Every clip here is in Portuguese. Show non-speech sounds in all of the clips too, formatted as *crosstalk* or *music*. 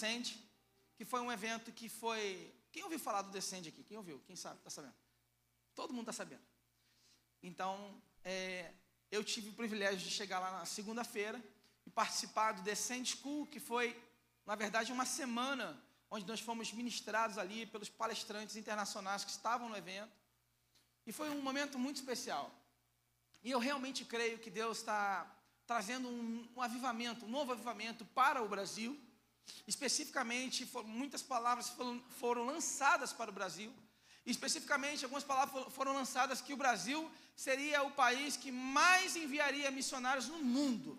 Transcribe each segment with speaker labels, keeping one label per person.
Speaker 1: Descende, que foi um evento que foi. Quem ouviu falar do Descende aqui? Quem ouviu? Quem sabe? Está sabendo? Todo mundo está sabendo. Então, é, eu tive o privilégio de chegar lá na segunda-feira e participar do Descend School, que foi, na verdade, uma semana onde nós fomos ministrados ali pelos palestrantes internacionais que estavam no evento. E foi um momento muito especial. E eu realmente creio que Deus está trazendo um, um avivamento, um novo avivamento para o Brasil. Especificamente, muitas palavras foram, foram lançadas para o Brasil. Especificamente, algumas palavras foram lançadas que o Brasil seria o país que mais enviaria missionários no mundo.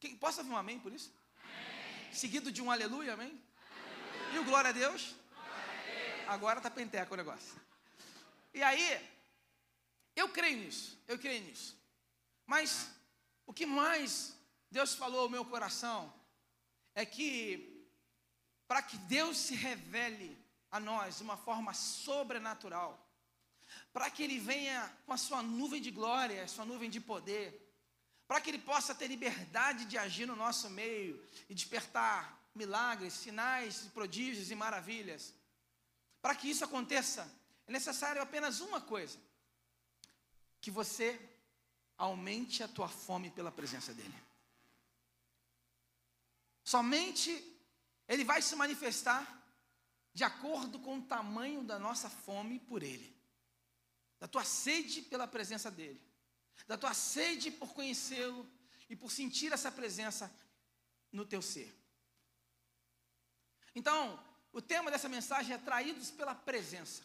Speaker 1: Quem, posso ouvir um amém por isso? Amém. Seguido de um aleluia, amém? E o glória a Deus? Glória a Deus. Agora está penteca o negócio. E aí, eu creio nisso, eu creio nisso. Mas o que mais Deus falou ao meu coração é que para que Deus se revele a nós de uma forma sobrenatural, para que Ele venha com a sua nuvem de glória, a sua nuvem de poder, para que Ele possa ter liberdade de agir no nosso meio e despertar milagres, sinais, prodígios e maravilhas. Para que isso aconteça, é necessário apenas uma coisa: que você aumente a tua fome pela presença dEle. Somente Ele vai se manifestar de acordo com o tamanho da nossa fome por Ele, da tua sede pela presença dEle, da tua sede por conhecê-lo e por sentir essa presença no teu ser. Então, o tema dessa mensagem é Traídos pela Presença.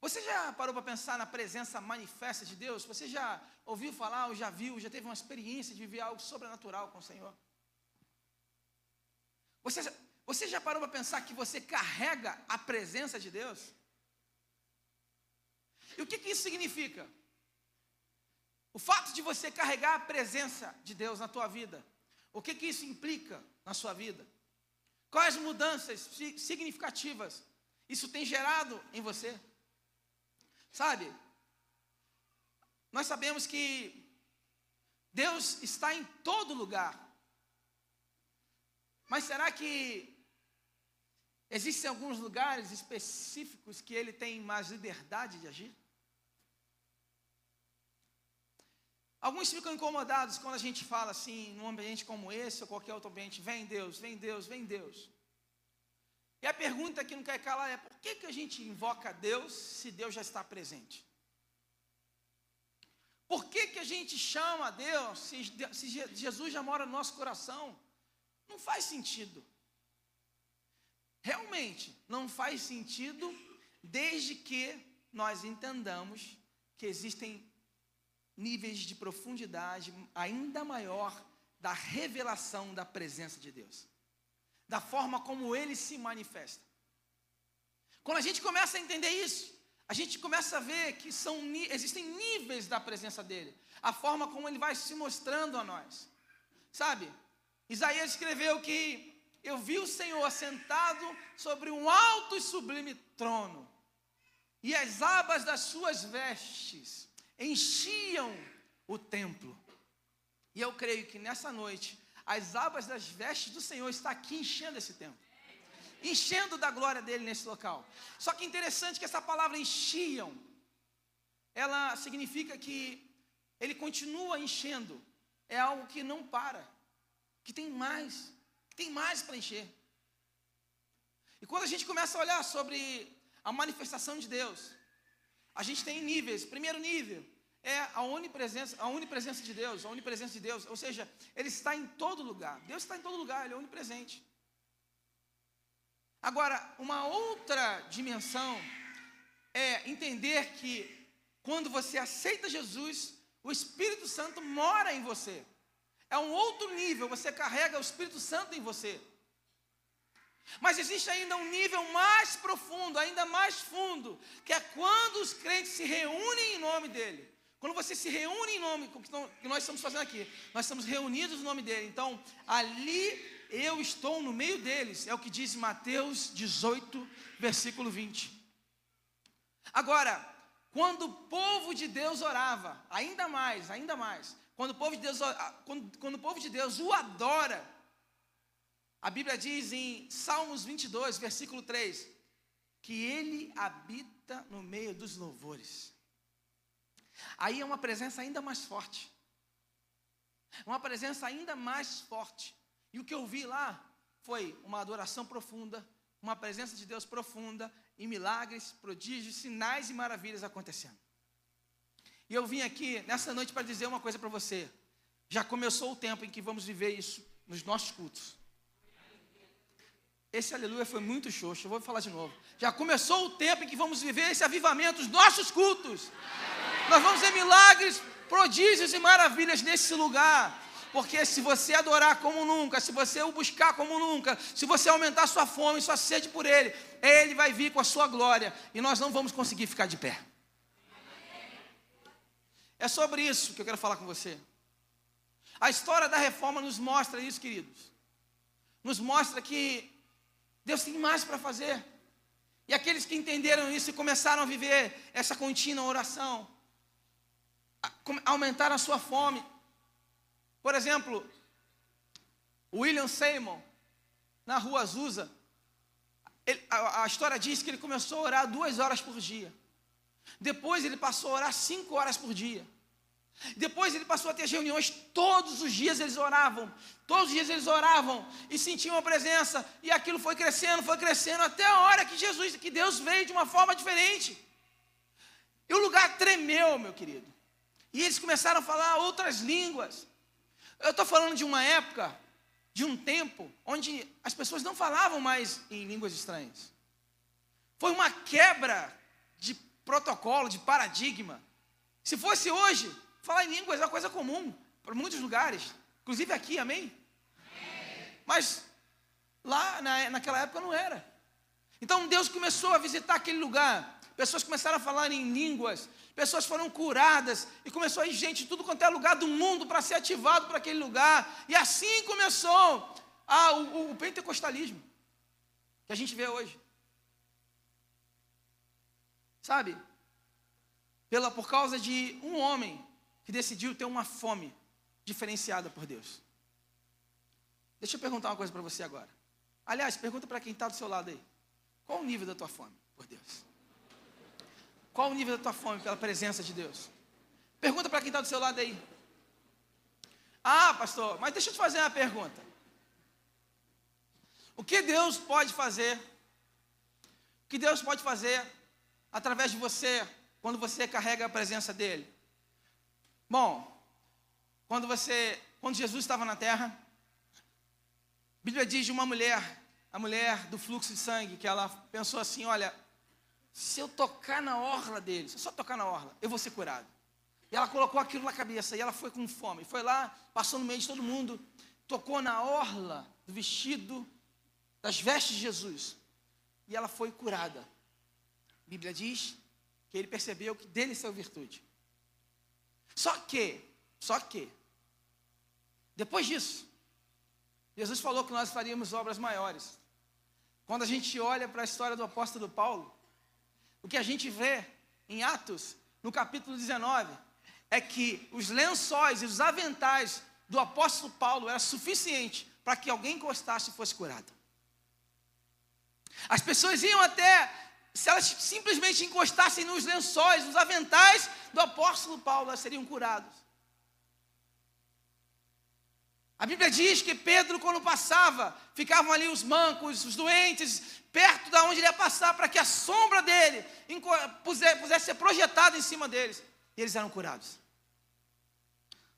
Speaker 1: Você já parou para pensar na presença manifesta de Deus? Você já ouviu falar, ou já viu, já teve uma experiência de viver algo sobrenatural com o Senhor? Você você já parou para pensar que você carrega a presença de Deus? E o que, que isso significa? O fato de você carregar a presença de Deus na tua vida, o que, que isso implica na sua vida? Quais mudanças significativas isso tem gerado em você? Sabe, nós sabemos que Deus está em todo lugar, mas será que Existem alguns lugares específicos que ele tem mais liberdade de agir? Alguns ficam incomodados quando a gente fala assim, num ambiente como esse ou qualquer outro ambiente, vem Deus, vem Deus, vem Deus. E a pergunta que não quer calar é: por que, que a gente invoca Deus se Deus já está presente? Por que, que a gente chama a Deus se, se Jesus já mora no nosso coração? Não faz sentido realmente não faz sentido desde que nós entendamos que existem níveis de profundidade ainda maior da revelação da presença de Deus, da forma como ele se manifesta. Quando a gente começa a entender isso, a gente começa a ver que são, existem níveis da presença dele, a forma como ele vai se mostrando a nós. Sabe? Isaías escreveu que eu vi o Senhor assentado sobre um alto e sublime trono, e as abas das suas vestes enchiam o templo. E eu creio que nessa noite, as abas das vestes do Senhor está aqui enchendo esse templo. Enchendo da glória dele nesse local. Só que interessante que essa palavra enchiam, ela significa que ele continua enchendo. É algo que não para, que tem mais tem mais para encher. E quando a gente começa a olhar sobre a manifestação de Deus, a gente tem níveis. Primeiro nível é a onipresença, a onipresença de Deus, a onipresença de Deus, ou seja, Ele está em todo lugar. Deus está em todo lugar, Ele é onipresente. Agora, uma outra dimensão é entender que quando você aceita Jesus, o Espírito Santo mora em você. É um outro nível, você carrega o Espírito Santo em você. Mas existe ainda um nível mais profundo, ainda mais fundo, que é quando os crentes se reúnem em nome dele. Quando você se reúne em nome, que nós estamos fazendo aqui, nós estamos reunidos no nome dele. Então, ali eu estou no meio deles, é o que diz Mateus 18, versículo 20. Agora, quando o povo de Deus orava, ainda mais, ainda mais, quando o povo de Deus, quando, quando o povo de Deus o adora, A Bíblia diz em Salmos 22, versículo 3, que ele habita no meio dos louvores. Aí é uma presença ainda mais forte. Uma presença ainda mais forte. E o que eu vi lá foi uma adoração profunda, uma presença de Deus profunda, e milagres, prodígios, sinais e maravilhas acontecendo. E eu vim aqui nessa noite para dizer uma coisa para você. Já começou o tempo em que vamos viver isso nos nossos cultos. Esse aleluia foi muito xoxo, eu vou falar de novo. Já começou o tempo em que vamos viver esse avivamento nos nossos cultos. Nós vamos ver milagres, prodígios e maravilhas nesse lugar. Porque se você adorar como nunca, se você o buscar como nunca, se você aumentar sua fome, sua sede por Ele, Ele vai vir com a sua glória e nós não vamos conseguir ficar de pé. É sobre isso que eu quero falar com você. A história da reforma nos mostra isso, queridos. Nos mostra que Deus tem mais para fazer. E aqueles que entenderam isso e começaram a viver essa contínua oração, aumentaram a sua fome. Por exemplo, William Seymour, na rua Azusa, ele, a, a, história diz que ele começou a orar duas horas por dia. Depois ele passou a orar cinco horas por dia. Depois ele passou a ter reuniões, todos os dias eles oravam, todos os dias eles oravam e sentiam a presença, e aquilo foi crescendo, foi crescendo, até a hora que Jesus, que Deus veio de uma forma diferente. E o lugar tremeu, meu querido. E eles começaram a falar outras línguas. Eu estou falando de uma época, de um tempo, onde as pessoas não falavam mais em línguas estranhas. Foi uma quebra protocolo, de paradigma. Se fosse hoje, falar em línguas é uma coisa comum para muitos lugares, inclusive aqui, amém? amém. Mas lá na, naquela época não era. Então Deus começou a visitar aquele lugar pessoas começaram a falar em línguas, pessoas foram curadas, e começou a ir gente de tudo quanto é lugar do mundo para ser ativado para aquele lugar, e assim começou a, o, o pentecostalismo, que a gente vê hoje. Sabe? Pela, por causa de um homem que decidiu ter uma fome diferenciada por Deus. Deixa eu perguntar uma coisa para você agora. Aliás, pergunta para quem está do seu lado aí. Qual o nível da tua fome por Deus? Qual o nível da tua fome pela presença de Deus? Pergunta para quem está do seu lado aí. Ah, pastor, mas deixa eu te fazer uma pergunta. O que Deus pode fazer? O que Deus pode fazer através de você quando você carrega a presença dele? Bom, quando você, quando Jesus estava na terra, a Bíblia diz de uma mulher, a mulher do fluxo de sangue, que ela pensou assim: olha, se eu tocar na orla dele, se eu só tocar na orla, eu vou ser curado. E ela colocou aquilo na cabeça e ela foi com fome. Foi lá, passou no meio de todo mundo, tocou na orla do vestido, das vestes de Jesus. E ela foi curada. A Bíblia diz que ele percebeu que dele saiu virtude. Só que, só que, depois disso, Jesus falou que nós faríamos obras maiores. Quando a gente olha para a história do apóstolo Paulo, o que a gente vê em Atos, no capítulo 19, é que os lençóis e os aventais do apóstolo Paulo era suficiente para que alguém encostasse e fosse curado. As pessoas iam até, se elas simplesmente encostassem nos lençóis, nos aventais do apóstolo Paulo, elas seriam curadas. A Bíblia diz que Pedro, quando passava, ficavam ali os mancos, os doentes, perto da onde ele ia passar, para que a sombra dele pudesse ser projetada em cima deles. E eles eram curados.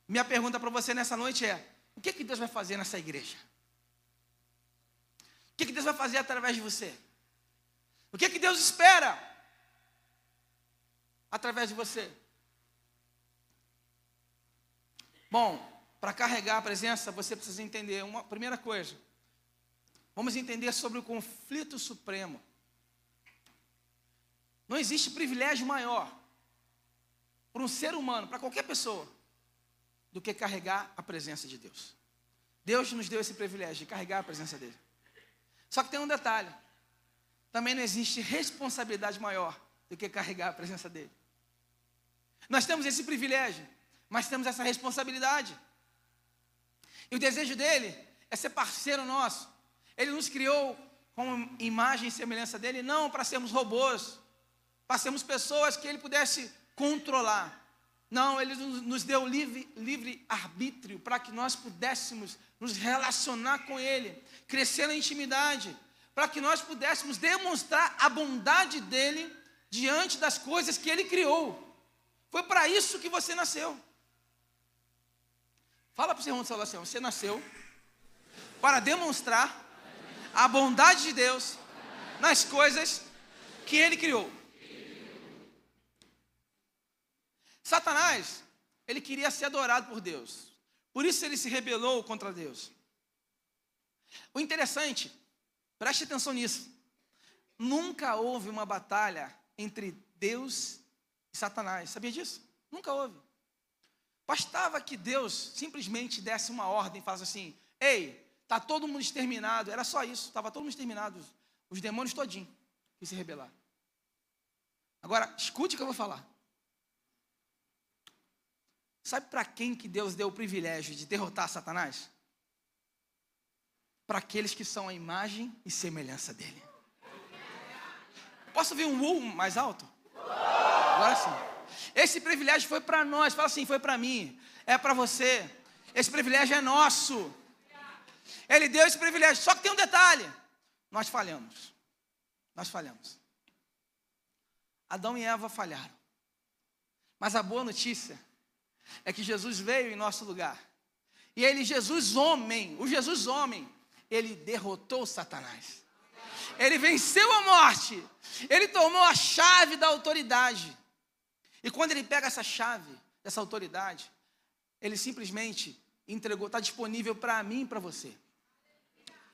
Speaker 1: Minha pergunta para você nessa noite é: o que, que Deus vai fazer nessa igreja? O que, que Deus vai fazer através de você? O que, que Deus espera através de você? Bom, para carregar a presença, você precisa entender uma primeira coisa. Vamos entender sobre o conflito supremo. Não existe privilégio maior para um ser humano, para qualquer pessoa, do que carregar a presença de Deus. Deus nos deu esse privilégio de carregar a presença dele. Só que tem um detalhe: também não existe responsabilidade maior do que carregar a presença dele. Nós temos esse privilégio, mas temos essa responsabilidade. E o desejo dele é ser parceiro nosso Ele nos criou com imagem e semelhança dele, não para sermos robôs, para sermos pessoas que ele pudesse controlar. Não, ele nos deu livre, livre arbítrio para que nós pudéssemos nos relacionar com ele, crescer na intimidade, para que nós pudéssemos demonstrar a bondade dele diante das coisas que ele criou. Foi para isso que você nasceu. Fala para o irmão de assim, você nasceu para demonstrar a bondade de Deus nas coisas que ele criou. Satanás, ele queria ser adorado por Deus. Por isso ele se rebelou contra Deus. O interessante, preste atenção nisso. Nunca houve uma batalha entre Deus e Satanás. Sabia disso? Nunca houve. Bastava que Deus simplesmente desse uma ordem e falasse assim: Ei, Está todo mundo exterminado. Era só isso. Estava todo mundo exterminado. Os demônios todinho que se rebelaram. Agora, escute o que eu vou falar. Sabe para quem que Deus deu o privilégio de derrotar Satanás? Para aqueles que são a imagem e semelhança dele. Posso ver um U mais alto? Agora sim. Esse privilégio foi para nós. Fala assim, foi para mim. É para você. Esse privilégio é nosso. Ele deu esse privilégio. Só que tem um detalhe: nós falhamos. Nós falhamos. Adão e Eva falharam. Mas a boa notícia é que Jesus veio em nosso lugar. E ele, Jesus homem, o Jesus homem, ele derrotou Satanás. Ele venceu a morte. Ele tomou a chave da autoridade. E quando ele pega essa chave, essa autoridade, ele simplesmente entregou, está disponível para mim e para você.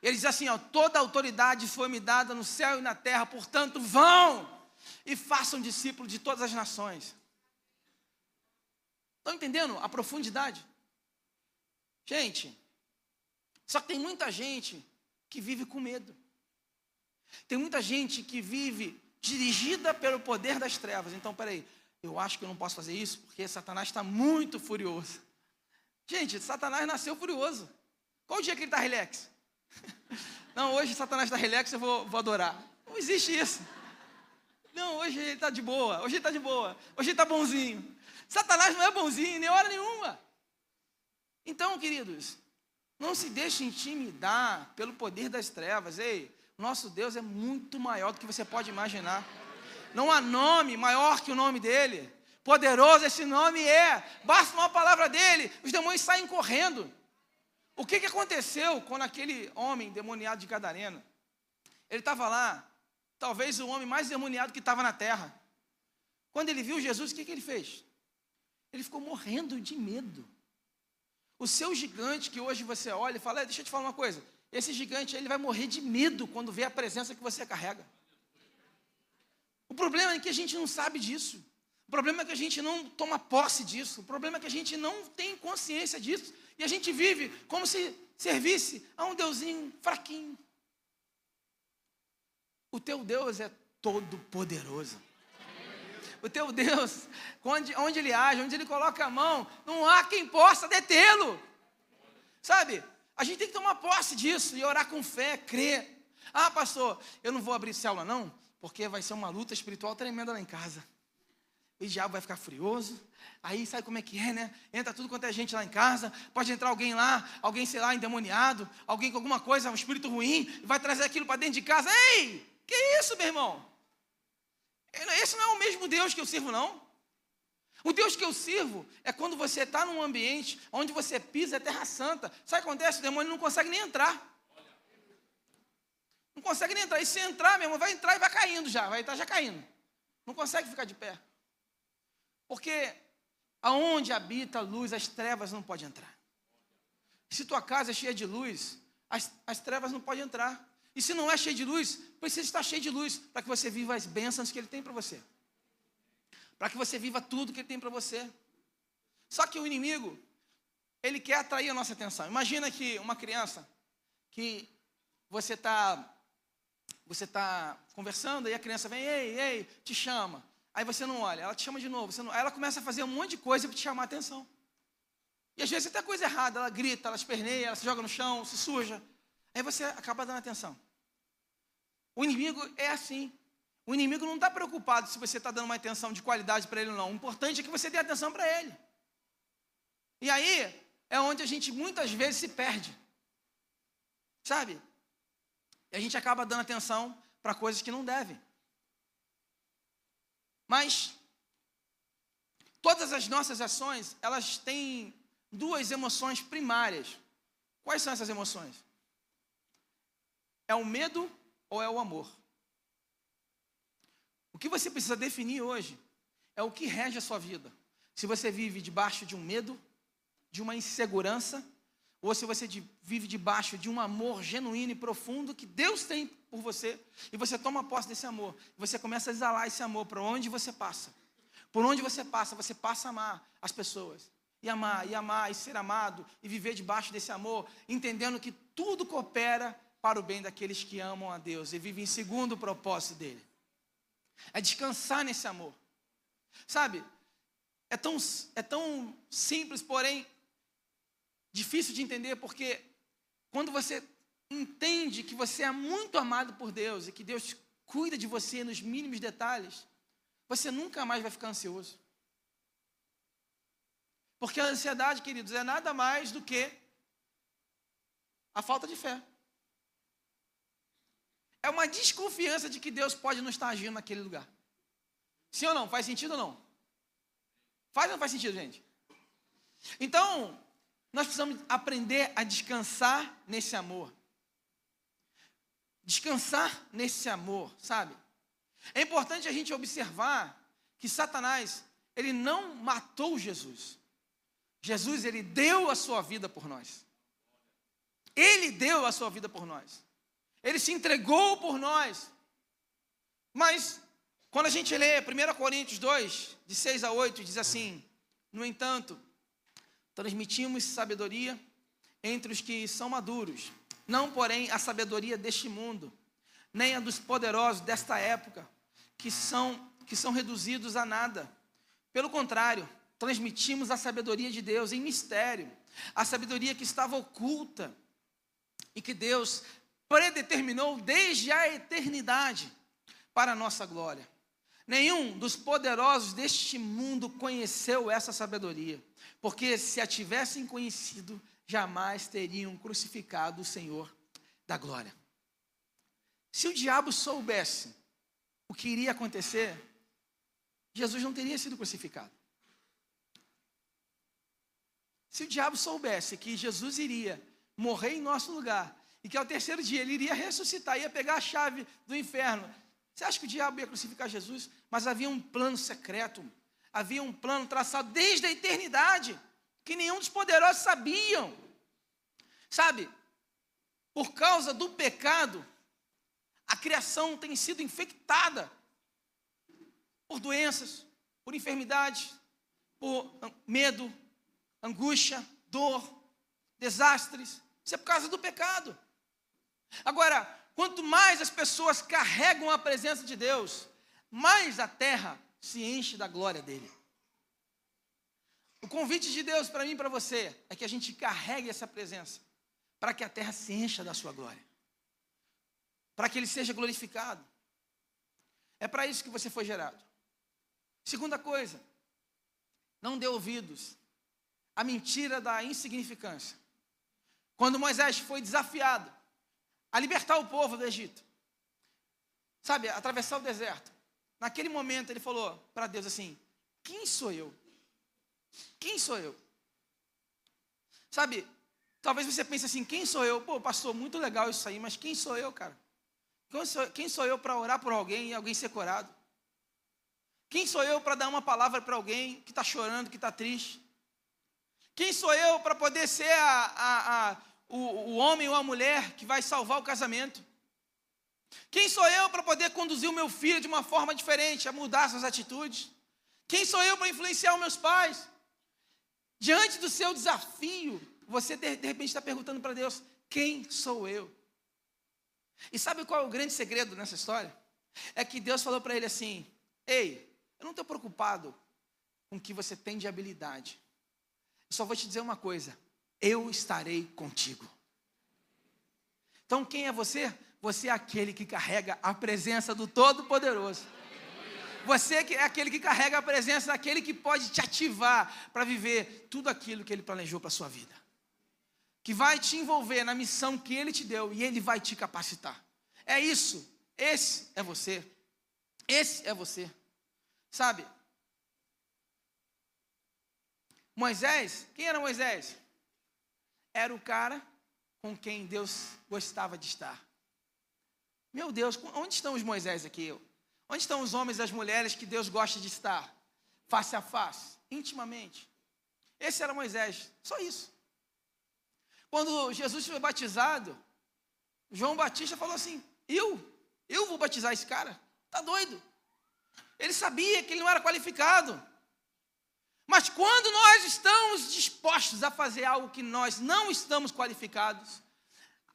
Speaker 1: Ele diz assim: ó, toda autoridade foi me dada no céu e na terra, portanto, vão e façam discípulos de todas as nações. Estão entendendo a profundidade? Gente, só que tem muita gente que vive com medo. Tem muita gente que vive dirigida pelo poder das trevas. Então, peraí, eu acho que eu não posso fazer isso porque Satanás está muito furioso. Gente, Satanás nasceu furioso. Qual o dia que ele está relax? *laughs* Não, hoje Satanás está relax, eu vou, vou adorar. Não existe isso. Não, hoje ele está de boa, hoje ele está de boa, hoje ele está bonzinho. Satanás não é bonzinho, nem hora nenhuma. Então, queridos, não se deixe intimidar pelo poder das trevas. Ei, nosso Deus é muito maior do que você pode imaginar. Não há nome maior que o nome dele. Poderoso esse nome é. Basta uma palavra dele, os demônios saem correndo. O que, que aconteceu quando aquele homem demoniado de Gadareno, ele estava lá, talvez o homem mais demoniado que estava na terra. Quando ele viu Jesus, o que, que ele fez? Ele ficou morrendo de medo. O seu gigante que hoje você olha e fala, deixa eu te falar uma coisa, esse gigante ele vai morrer de medo quando vê a presença que você carrega. O problema é que a gente não sabe disso. O problema é que a gente não toma posse disso. O problema é que a gente não tem consciência disso. E a gente vive como se servisse a um deusinho fraquinho. O teu Deus é todo poderoso. O teu Deus, onde, onde ele age, onde ele coloca a mão, não há quem possa detê-lo. Sabe? A gente tem que tomar posse disso e orar com fé, crer. Ah, pastor, eu não vou abrir célula não, porque vai ser uma luta espiritual tremenda lá em casa. O diabo vai ficar furioso, Aí sabe como é que é, né? Entra tudo quanto é gente lá em casa, pode entrar alguém lá, alguém, sei lá, endemoniado, alguém com alguma coisa, um espírito ruim, vai trazer aquilo para dentro de casa. Ei, que isso, meu irmão? Esse não é o mesmo Deus que eu sirvo, não. O Deus que eu sirvo é quando você está num ambiente onde você pisa é terra santa. Sabe o que acontece? O demônio não consegue nem entrar. Não consegue nem entrar. E se entrar, meu irmão, vai entrar e vai caindo já, vai estar já caindo. Não consegue ficar de pé. Porque Aonde habita a luz, as trevas não podem entrar. Se tua casa é cheia de luz, as, as trevas não podem entrar. E se não é cheia de luz, precisa estar cheio de luz para que você viva as bênçãos que Ele tem para você. Para que você viva tudo que Ele tem para você. Só que o inimigo, ele quer atrair a nossa atenção. Imagina que uma criança que você está você tá conversando e a criança vem, ei, ei, te chama. Aí você não olha, ela te chama de novo. Não, aí ela começa a fazer um monte de coisa para te chamar a atenção. E às vezes até coisa errada, ela grita, ela esperneia, ela se joga no chão, se suja. Aí você acaba dando atenção. O inimigo é assim. O inimigo não está preocupado se você está dando uma atenção de qualidade para ele ou não. O importante é que você dê atenção para ele. E aí é onde a gente muitas vezes se perde. Sabe? E a gente acaba dando atenção para coisas que não devem. Mas todas as nossas ações, elas têm duas emoções primárias. Quais são essas emoções? É o medo ou é o amor? O que você precisa definir hoje é o que rege a sua vida. Se você vive debaixo de um medo, de uma insegurança, ou se você vive debaixo de um amor genuíno e profundo que Deus tem por você, e você toma posse desse amor, você começa a exalar esse amor para onde você passa. Por onde você passa, você passa a amar as pessoas. E amar, e amar, e ser amado, e viver debaixo desse amor, entendendo que tudo coopera para o bem daqueles que amam a Deus e vivem segundo o propósito dele. É descansar nesse amor. Sabe? É tão, é tão simples, porém difícil de entender, porque quando você entende que você é muito amado por Deus e que Deus cuida de você nos mínimos detalhes, você nunca mais vai ficar ansioso. Porque a ansiedade, queridos, é nada mais do que a falta de fé. É uma desconfiança de que Deus pode não estar agindo naquele lugar. Sim ou não? Faz sentido ou não? Faz ou não faz sentido, gente? Então, nós precisamos aprender a descansar nesse amor. Descansar nesse amor, sabe? É importante a gente observar que Satanás, ele não matou Jesus. Jesus, ele deu a sua vida por nós. Ele deu a sua vida por nós. Ele se entregou por nós. Mas, quando a gente lê 1 Coríntios 2, de 6 a 8, diz assim: No entanto, transmitimos sabedoria entre os que são maduros, não, porém, a sabedoria deste mundo, nem a dos poderosos desta época, que são, que são reduzidos a nada. Pelo contrário, transmitimos a sabedoria de Deus em mistério, a sabedoria que estava oculta e que Deus predeterminou desde a eternidade para a nossa glória. Nenhum dos poderosos deste mundo conheceu essa sabedoria, porque se a tivessem conhecido, jamais teriam crucificado o Senhor da glória. Se o diabo soubesse o que iria acontecer, Jesus não teria sido crucificado. Se o diabo soubesse que Jesus iria morrer em nosso lugar e que ao terceiro dia ele iria ressuscitar, ia pegar a chave do inferno. Você acha que o diabo ia crucificar Jesus? Mas havia um plano secreto, havia um plano traçado desde a eternidade, que nenhum dos poderosos sabiam. Sabe, por causa do pecado, a criação tem sido infectada por doenças, por enfermidades, por medo, angústia, dor, desastres. Isso é por causa do pecado. Agora, quanto mais as pessoas carregam a presença de Deus, mais a terra se enche da glória dele. O convite de Deus para mim e para você é que a gente carregue essa presença, para que a terra se encha da sua glória, para que ele seja glorificado. É para isso que você foi gerado. Segunda coisa, não dê ouvidos à mentira da insignificância. Quando Moisés foi desafiado a libertar o povo do Egito. Sabe, atravessar o deserto. Naquele momento ele falou para Deus assim: Quem sou eu? Quem sou eu? Sabe, talvez você pense assim: Quem sou eu? Pô, pastor, muito legal isso aí, mas quem sou eu, cara? Quem sou eu para orar por alguém e alguém ser curado? Quem sou eu para dar uma palavra para alguém que está chorando, que está triste? Quem sou eu para poder ser a, a, a, o, o homem ou a mulher que vai salvar o casamento? Quem sou eu para poder conduzir o meu filho de uma forma diferente, a mudar suas atitudes? Quem sou eu para influenciar os meus pais? Diante do seu desafio, você de, de repente está perguntando para Deus: quem sou eu? E sabe qual é o grande segredo nessa história? É que Deus falou para ele assim: Ei, eu não estou preocupado com o que você tem de habilidade. Eu só vou te dizer uma coisa: eu estarei contigo. Então quem é você? Você é aquele que carrega a presença do Todo-Poderoso. Você é aquele que carrega a presença daquele que pode te ativar para viver tudo aquilo que ele planejou para a sua vida. Que vai te envolver na missão que ele te deu e ele vai te capacitar. É isso. Esse é você. Esse é você. Sabe? Moisés, quem era Moisés? Era o cara com quem Deus gostava de estar. Meu Deus, onde estão os Moisés aqui? Onde estão os homens e as mulheres que Deus gosta de estar? Face a face, intimamente. Esse era Moisés, só isso. Quando Jesus foi batizado, João Batista falou assim: Eu? Eu vou batizar esse cara? Tá doido? Ele sabia que ele não era qualificado. Mas quando nós estamos dispostos a fazer algo que nós não estamos qualificados,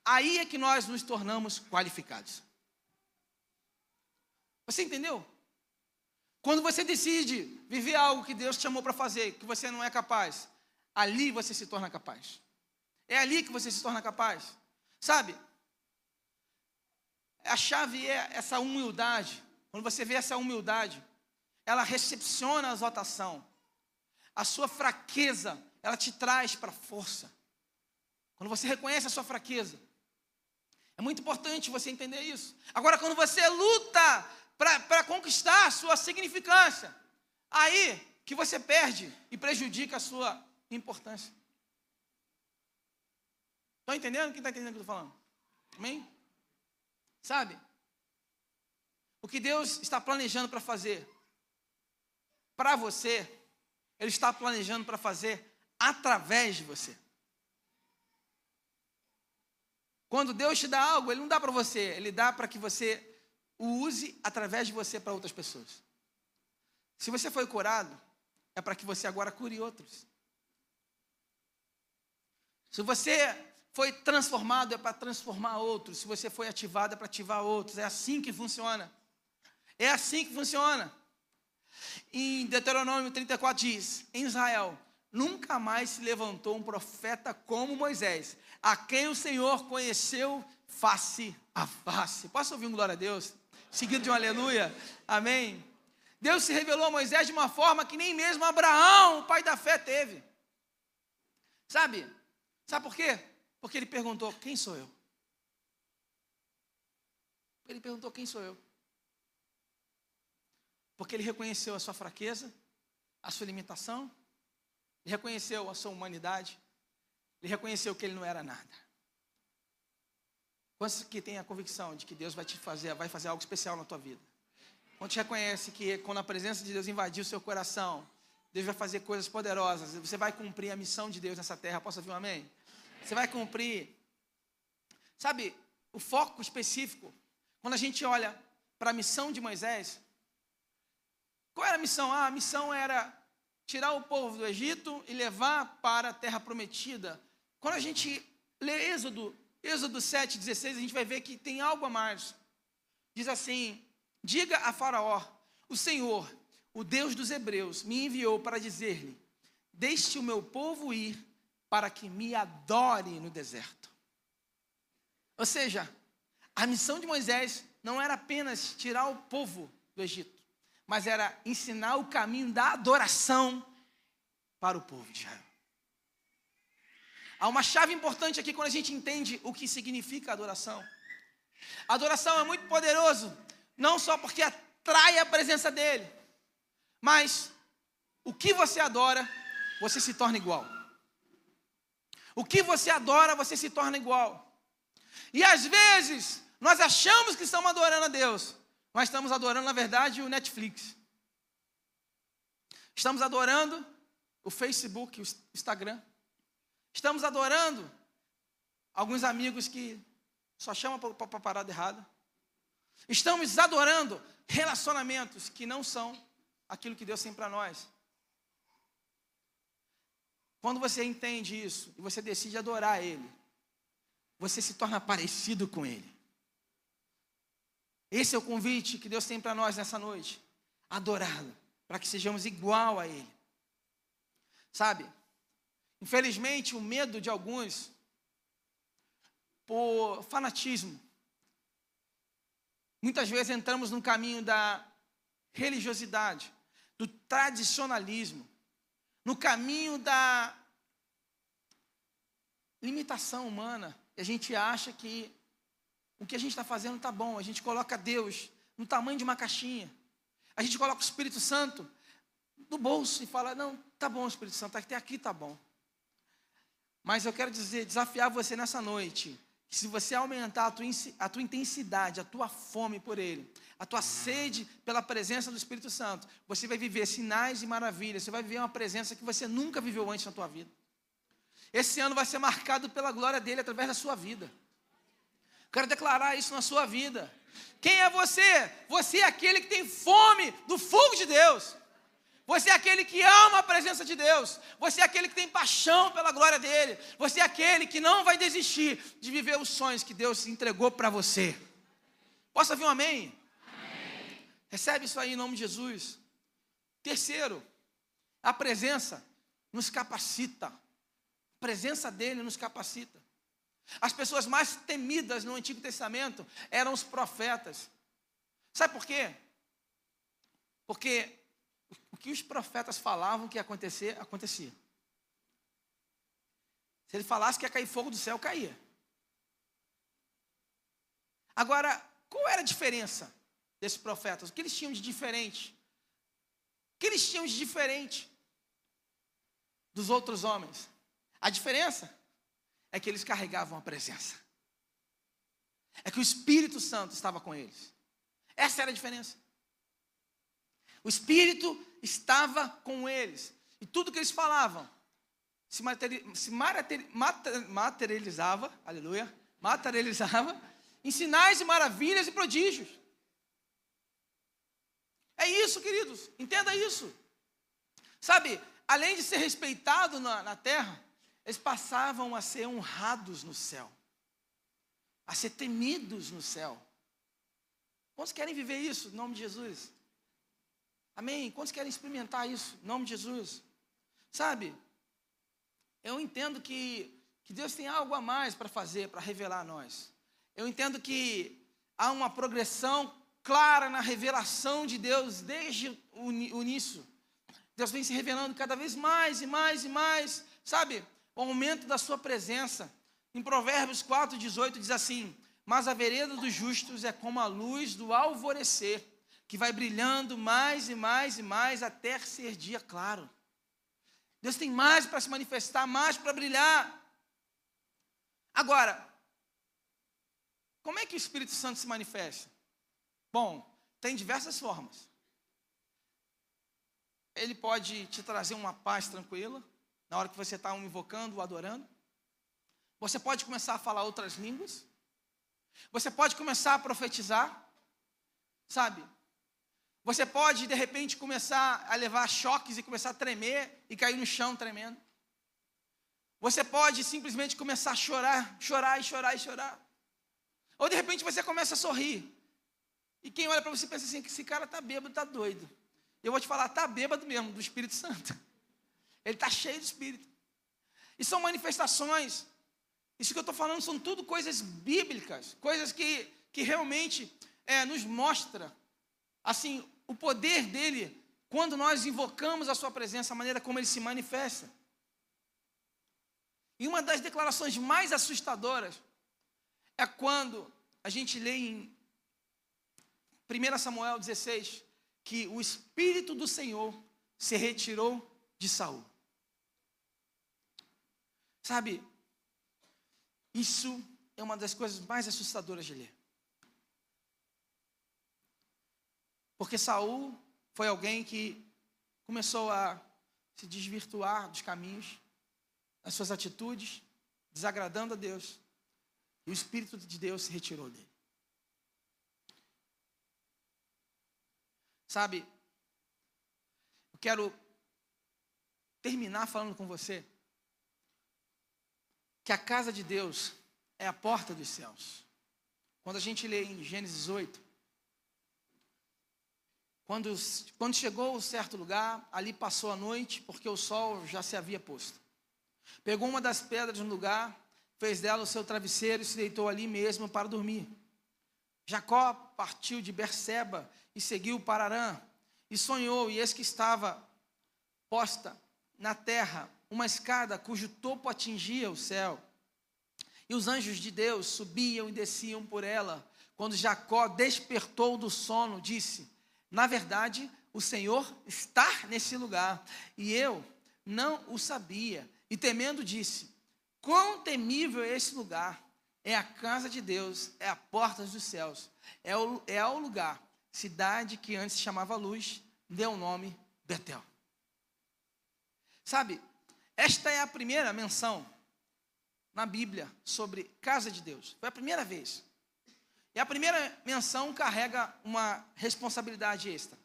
Speaker 1: aí é que nós nos tornamos qualificados. Você entendeu? Quando você decide viver algo que Deus te chamou para fazer, que você não é capaz, ali você se torna capaz. É ali que você se torna capaz. Sabe? A chave é essa humildade. Quando você vê essa humildade, ela recepciona a exaltação. A sua fraqueza, ela te traz para força. Quando você reconhece a sua fraqueza, é muito importante você entender isso. Agora, quando você luta para conquistar a sua significância, aí que você perde e prejudica a sua importância. Estão entendendo? Quem está entendendo o que eu estou falando? Amém? Sabe? O que Deus está planejando para fazer para você, Ele está planejando para fazer através de você. Quando Deus te dá algo, Ele não dá para você, Ele dá para que você o use através de você para outras pessoas. Se você foi curado, é para que você agora cure outros. Se você foi transformado, é para transformar outros. Se você foi ativado, é para ativar outros. É assim que funciona. É assim que funciona. Em Deuteronômio 34 diz: Em Israel nunca mais se levantou um profeta como Moisés, a quem o Senhor conheceu face a face. Posso ouvir um glória a Deus? Seguido de um aleluia. Amém. Deus se revelou a Moisés de uma forma que nem mesmo Abraão, o pai da fé, teve. Sabe? Sabe por quê? Porque ele perguntou: Quem sou eu? Ele perguntou: Quem sou eu? Porque ele reconheceu a sua fraqueza, a sua limitação, ele reconheceu a sua humanidade, ele reconheceu que ele não era nada. Quantos que tem a convicção de que Deus vai te fazer, vai fazer algo especial na tua vida? Quantos reconhece que quando a presença de Deus invadir o seu coração, Deus vai fazer coisas poderosas, você vai cumprir a missão de Deus nessa terra? Posso ouvir um amém? Você vai cumprir. Sabe, o foco específico, quando a gente olha para a missão de Moisés, qual era a missão? Ah, a missão era tirar o povo do Egito e levar para a terra prometida. Quando a gente lê Êxodo, Êxodo 7, 16, a gente vai ver que tem algo a mais. Diz assim: Diga a Faraó, o Senhor, o Deus dos Hebreus, me enviou para dizer-lhe: Deixe o meu povo ir para que me adore no deserto. Ou seja, a missão de Moisés não era apenas tirar o povo do Egito, mas era ensinar o caminho da adoração para o povo de Israel. Há uma chave importante aqui quando a gente entende o que significa adoração. Adoração é muito poderoso, não só porque atrai a presença dele, mas o que você adora, você se torna igual. O que você adora, você se torna igual. E às vezes, nós achamos que estamos adorando a Deus, mas estamos adorando, na verdade, o Netflix. Estamos adorando o Facebook, o Instagram. Estamos adorando alguns amigos que só chamam para a parada errada. Estamos adorando relacionamentos que não são aquilo que Deus tem para nós. Quando você entende isso e você decide adorar Ele, você se torna parecido com Ele. Esse é o convite que Deus tem para nós nessa noite: adorá-lo, para que sejamos igual a Ele. Sabe? Infelizmente, o medo de alguns por fanatismo. Muitas vezes entramos no caminho da religiosidade, do tradicionalismo, no caminho da limitação humana. E a gente acha que o que a gente está fazendo está bom. A gente coloca Deus no tamanho de uma caixinha. A gente coloca o Espírito Santo no bolso e fala: Não, tá bom, Espírito Santo, até aqui tá bom. Mas eu quero dizer, desafiar você nessa noite, que se você aumentar a tua, a tua intensidade, a tua fome por Ele, a tua sede pela presença do Espírito Santo, você vai viver sinais e maravilhas, você vai viver uma presença que você nunca viveu antes na tua vida. Esse ano vai ser marcado pela glória dele através da sua vida. Quero declarar isso na sua vida. Quem é você? Você é aquele que tem fome do fogo de Deus. Você é aquele que ama a presença de Deus. Você é aquele que tem paixão pela glória dele. Você é aquele que não vai desistir de viver os sonhos que Deus entregou para você. Posso ouvir um amém? amém? Recebe isso aí em nome de Jesus. Terceiro, a presença nos capacita. A presença dele nos capacita. As pessoas mais temidas no Antigo Testamento eram os profetas. Sabe por quê? Porque o que os profetas falavam que ia acontecer, acontecia. Se ele falasse que ia cair fogo do céu, caía. Agora, qual era a diferença desses profetas? O que eles tinham de diferente? O que eles tinham de diferente dos outros homens? A diferença é que eles carregavam a presença. É que o Espírito Santo estava com eles. Essa era a diferença. O Espírito estava com eles. E tudo que eles falavam se, materializava, aleluia, materializava em sinais e maravilhas e prodígios. É isso, queridos, entenda isso. Sabe, além de ser respeitado na, na terra, eles passavam a ser honrados no céu, a ser temidos no céu. Quantos querem viver isso em nome de Jesus? Amém? Quantos querem experimentar isso em nome de Jesus? Sabe, eu entendo que, que Deus tem algo a mais para fazer, para revelar a nós. Eu entendo que há uma progressão clara na revelação de Deus desde o início. Deus vem se revelando cada vez mais e mais e mais, sabe? O aumento da sua presença. Em Provérbios 4, 18 diz assim: Mas a vereda dos justos é como a luz do alvorecer, que vai brilhando mais e mais e mais até ser dia claro. Deus tem mais para se manifestar, mais para brilhar. Agora, como é que o Espírito Santo se manifesta? Bom, tem diversas formas. Ele pode te trazer uma paz tranquila, na hora que você está invocando, ou adorando. Você pode começar a falar outras línguas. Você pode começar a profetizar. Sabe? Você pode, de repente, começar a levar choques e começar a tremer e cair no chão tremendo. Você pode simplesmente começar a chorar, chorar e chorar e chorar. Ou de repente você começa a sorrir. E quem olha para você pensa assim: que esse cara está bêbado, está doido. Eu vou te falar, está bêbado mesmo, do Espírito Santo. Ele está cheio de espírito. E são manifestações. Isso que eu estou falando são tudo coisas bíblicas, coisas que, que realmente é, nos mostra assim o poder dele quando nós invocamos a sua presença, a maneira como ele se manifesta. E uma das declarações mais assustadoras é quando a gente lê em 1 Samuel 16 que o Espírito do Senhor se retirou de Saul. Sabe, isso é uma das coisas mais assustadoras de ler. Porque Saul foi alguém que começou a se desvirtuar dos caminhos, das suas atitudes, desagradando a Deus. E o Espírito de Deus se retirou dele. Sabe, eu quero terminar falando com você que a casa de Deus é a porta dos céus. Quando a gente lê em Gênesis 8, quando, quando chegou a certo lugar, ali passou a noite, porque o sol já se havia posto. Pegou uma das pedras no lugar, fez dela o seu travesseiro e se deitou ali mesmo para dormir. Jacó partiu de Berseba e seguiu para Arã, e sonhou, e eis que estava posta na terra uma escada cujo topo atingia o céu. E os anjos de Deus subiam e desciam por ela. Quando Jacó despertou do sono, disse: Na verdade, o Senhor está nesse lugar, e eu não o sabia. E temendo, disse: Quão temível é esse lugar! É a casa de Deus, é a porta dos céus, é o, é o lugar, cidade que antes se chamava Luz, deu o nome Betel. Sabe, esta é a primeira menção na Bíblia sobre casa de Deus. Foi a primeira vez. E a primeira menção carrega uma responsabilidade extra.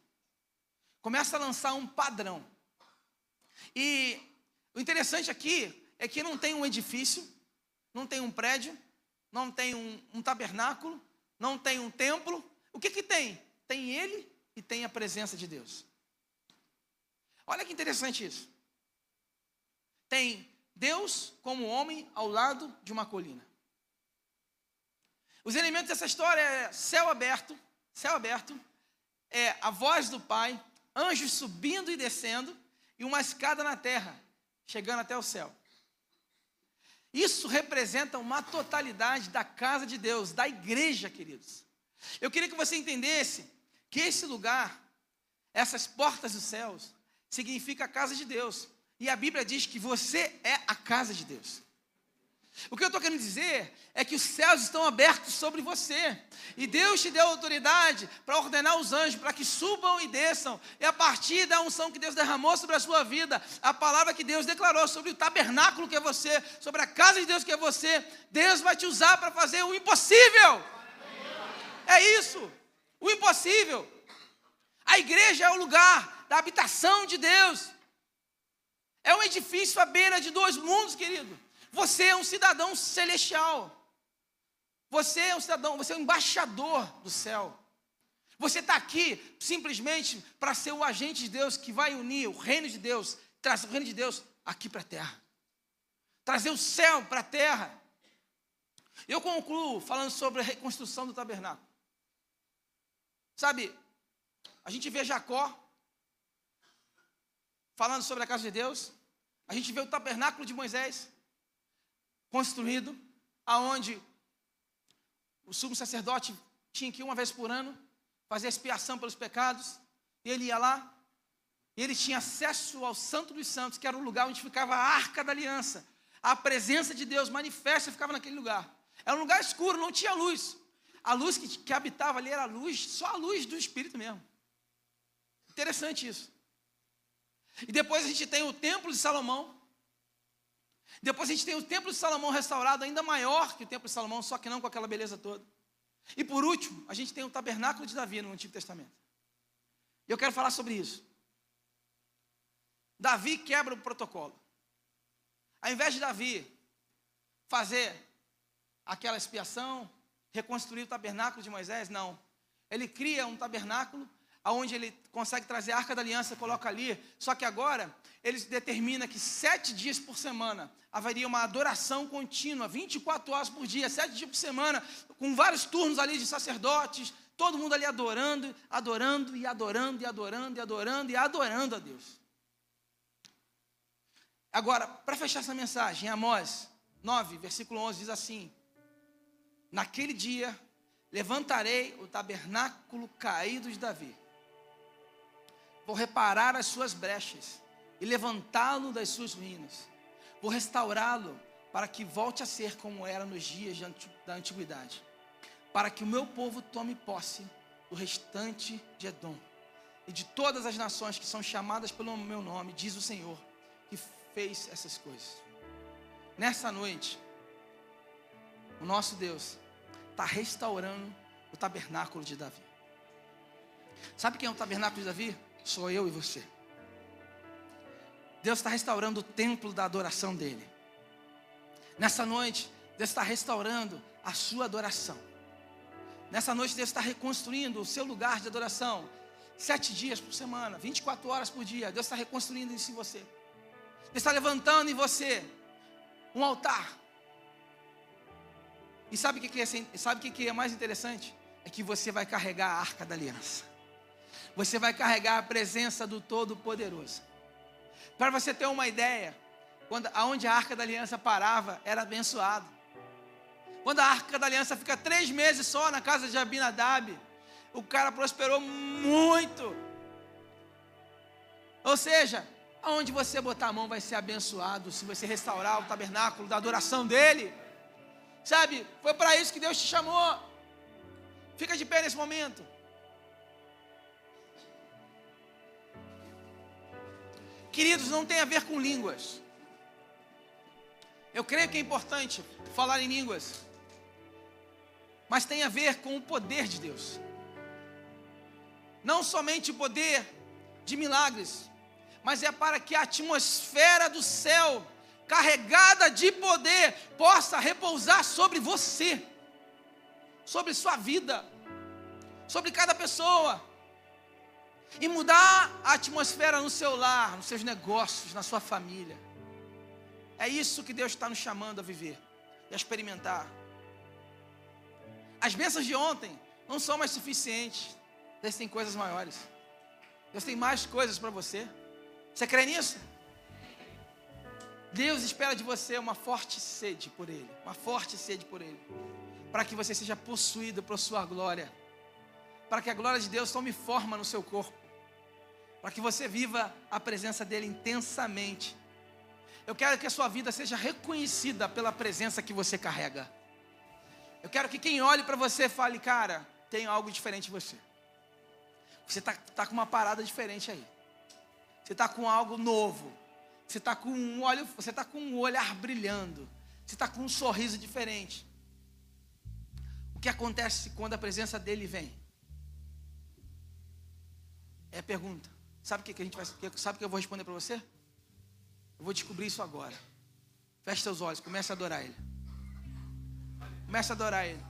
Speaker 1: Começa a lançar um padrão. E o interessante aqui é que não tem um edifício, não tem um prédio, não tem um, um tabernáculo, não tem um templo. O que, que tem? Tem ele e tem a presença de Deus. Olha que interessante isso. Tem Deus como homem ao lado de uma colina. Os elementos dessa história é céu aberto, céu aberto, é a voz do Pai, anjos subindo e descendo e uma escada na terra, chegando até o céu. Isso representa uma totalidade da casa de Deus, da igreja, queridos. Eu queria que você entendesse que esse lugar, essas portas dos céus, significa a casa de Deus. E a Bíblia diz que você é a casa de Deus. O que eu estou querendo dizer é que os céus estão abertos sobre você. E Deus te deu autoridade para ordenar os anjos para que subam e desçam. E a partir da unção que Deus derramou sobre a sua vida, a palavra que Deus declarou sobre o tabernáculo que é você, sobre a casa de Deus que é você, Deus vai te usar para fazer o impossível. É isso, o impossível. A igreja é o lugar da habitação de Deus. É um edifício à beira de dois mundos, querido. Você é um cidadão celestial. Você é um cidadão, você é um embaixador do céu. Você está aqui simplesmente para ser o agente de Deus que vai unir o reino de Deus, trazer o reino de Deus aqui para a terra. Trazer o céu para a terra. Eu concluo falando sobre a reconstrução do tabernáculo. Sabe, a gente vê Jacó falando sobre a casa de Deus. A gente vê o tabernáculo de Moisés construído, aonde o sumo sacerdote tinha que ir uma vez por ano fazer expiação pelos pecados, ele ia lá, e ele tinha acesso ao Santo dos Santos, que era o lugar onde ficava a arca da aliança. A presença de Deus manifesta ficava naquele lugar. Era um lugar escuro, não tinha luz. A luz que, que habitava ali era a luz, só a luz do Espírito mesmo. Interessante isso. E depois a gente tem o Templo de Salomão, depois a gente tem o Templo de Salomão restaurado, ainda maior que o Templo de Salomão, só que não com aquela beleza toda. E por último, a gente tem o Tabernáculo de Davi no Antigo Testamento. E eu quero falar sobre isso. Davi quebra o protocolo. Ao invés de Davi fazer aquela expiação, reconstruir o tabernáculo de Moisés, não. Ele cria um tabernáculo aonde ele consegue trazer a arca da aliança, coloca ali. Só que agora ele determina que sete dias por semana haveria uma adoração contínua, 24 horas por dia, sete dias por semana, com vários turnos ali de sacerdotes, todo mundo ali adorando, adorando e adorando e adorando e adorando e adorando a Deus. Agora, para fechar essa mensagem, Amós 9, versículo 11 diz assim: Naquele dia levantarei o tabernáculo caído de Davi Vou reparar as suas brechas e levantá-lo das suas ruínas. Vou restaurá-lo para que volte a ser como era nos dias da antiguidade. Para que o meu povo tome posse do restante de Edom e de todas as nações que são chamadas pelo meu nome, diz o Senhor, que fez essas coisas. Nessa noite, o nosso Deus está restaurando o tabernáculo de Davi. Sabe quem é o tabernáculo de Davi? Sou eu e você. Deus está restaurando o templo da adoração dele. Nessa noite, Deus está restaurando a sua adoração. Nessa noite, Deus está reconstruindo o seu lugar de adoração. Sete dias por semana, 24 horas por dia. Deus está reconstruindo isso em você. Deus está levantando em você um altar. E sabe o que, é, sabe que, que é mais interessante? É que você vai carregar a arca da aliança. Você vai carregar a presença do Todo-Poderoso. Para você ter uma ideia, quando aonde a arca da aliança parava, era abençoado. Quando a arca da aliança fica três meses só na casa de Abinadab, o cara prosperou muito. Ou seja, aonde você botar a mão vai ser abençoado se você restaurar o tabernáculo da adoração dele. Sabe? Foi para isso que Deus te chamou. Fica de pé nesse momento. Queridos, não tem a ver com línguas. Eu creio que é importante falar em línguas, mas tem a ver com o poder de Deus. Não somente o poder de milagres, mas é para que a atmosfera do céu, carregada de poder, possa repousar sobre você, sobre sua vida, sobre cada pessoa, e mudar a atmosfera no seu lar, nos seus negócios, na sua família. É isso que Deus está nos chamando a viver e a experimentar. As bênçãos de ontem não são mais suficientes. Deus tem coisas maiores. Deus tem mais coisas para você. Você crê nisso? Deus espera de você uma forte sede por Ele, uma forte sede por Ele, para que você seja possuído por Sua glória, para que a glória de Deus tome forma no seu corpo, para que você viva a presença dEle intensamente. Eu quero que a sua vida seja reconhecida pela presença que você carrega. Eu quero que quem olhe para você fale, cara, tem algo diferente em você. Você está tá com uma parada diferente aí. Você está com algo novo. Você está com um olho, você está com um olhar brilhando. Você está com um sorriso diferente. O que acontece quando a presença dele vem? É pergunta. Sabe o que, que a gente vai? Sabe o que eu vou responder para você? Eu vou descobrir isso agora. Feche seus olhos, comece a adorar ele. Comece a adorar ele.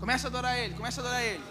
Speaker 1: Comece a adorar ele, comece a adorar ele.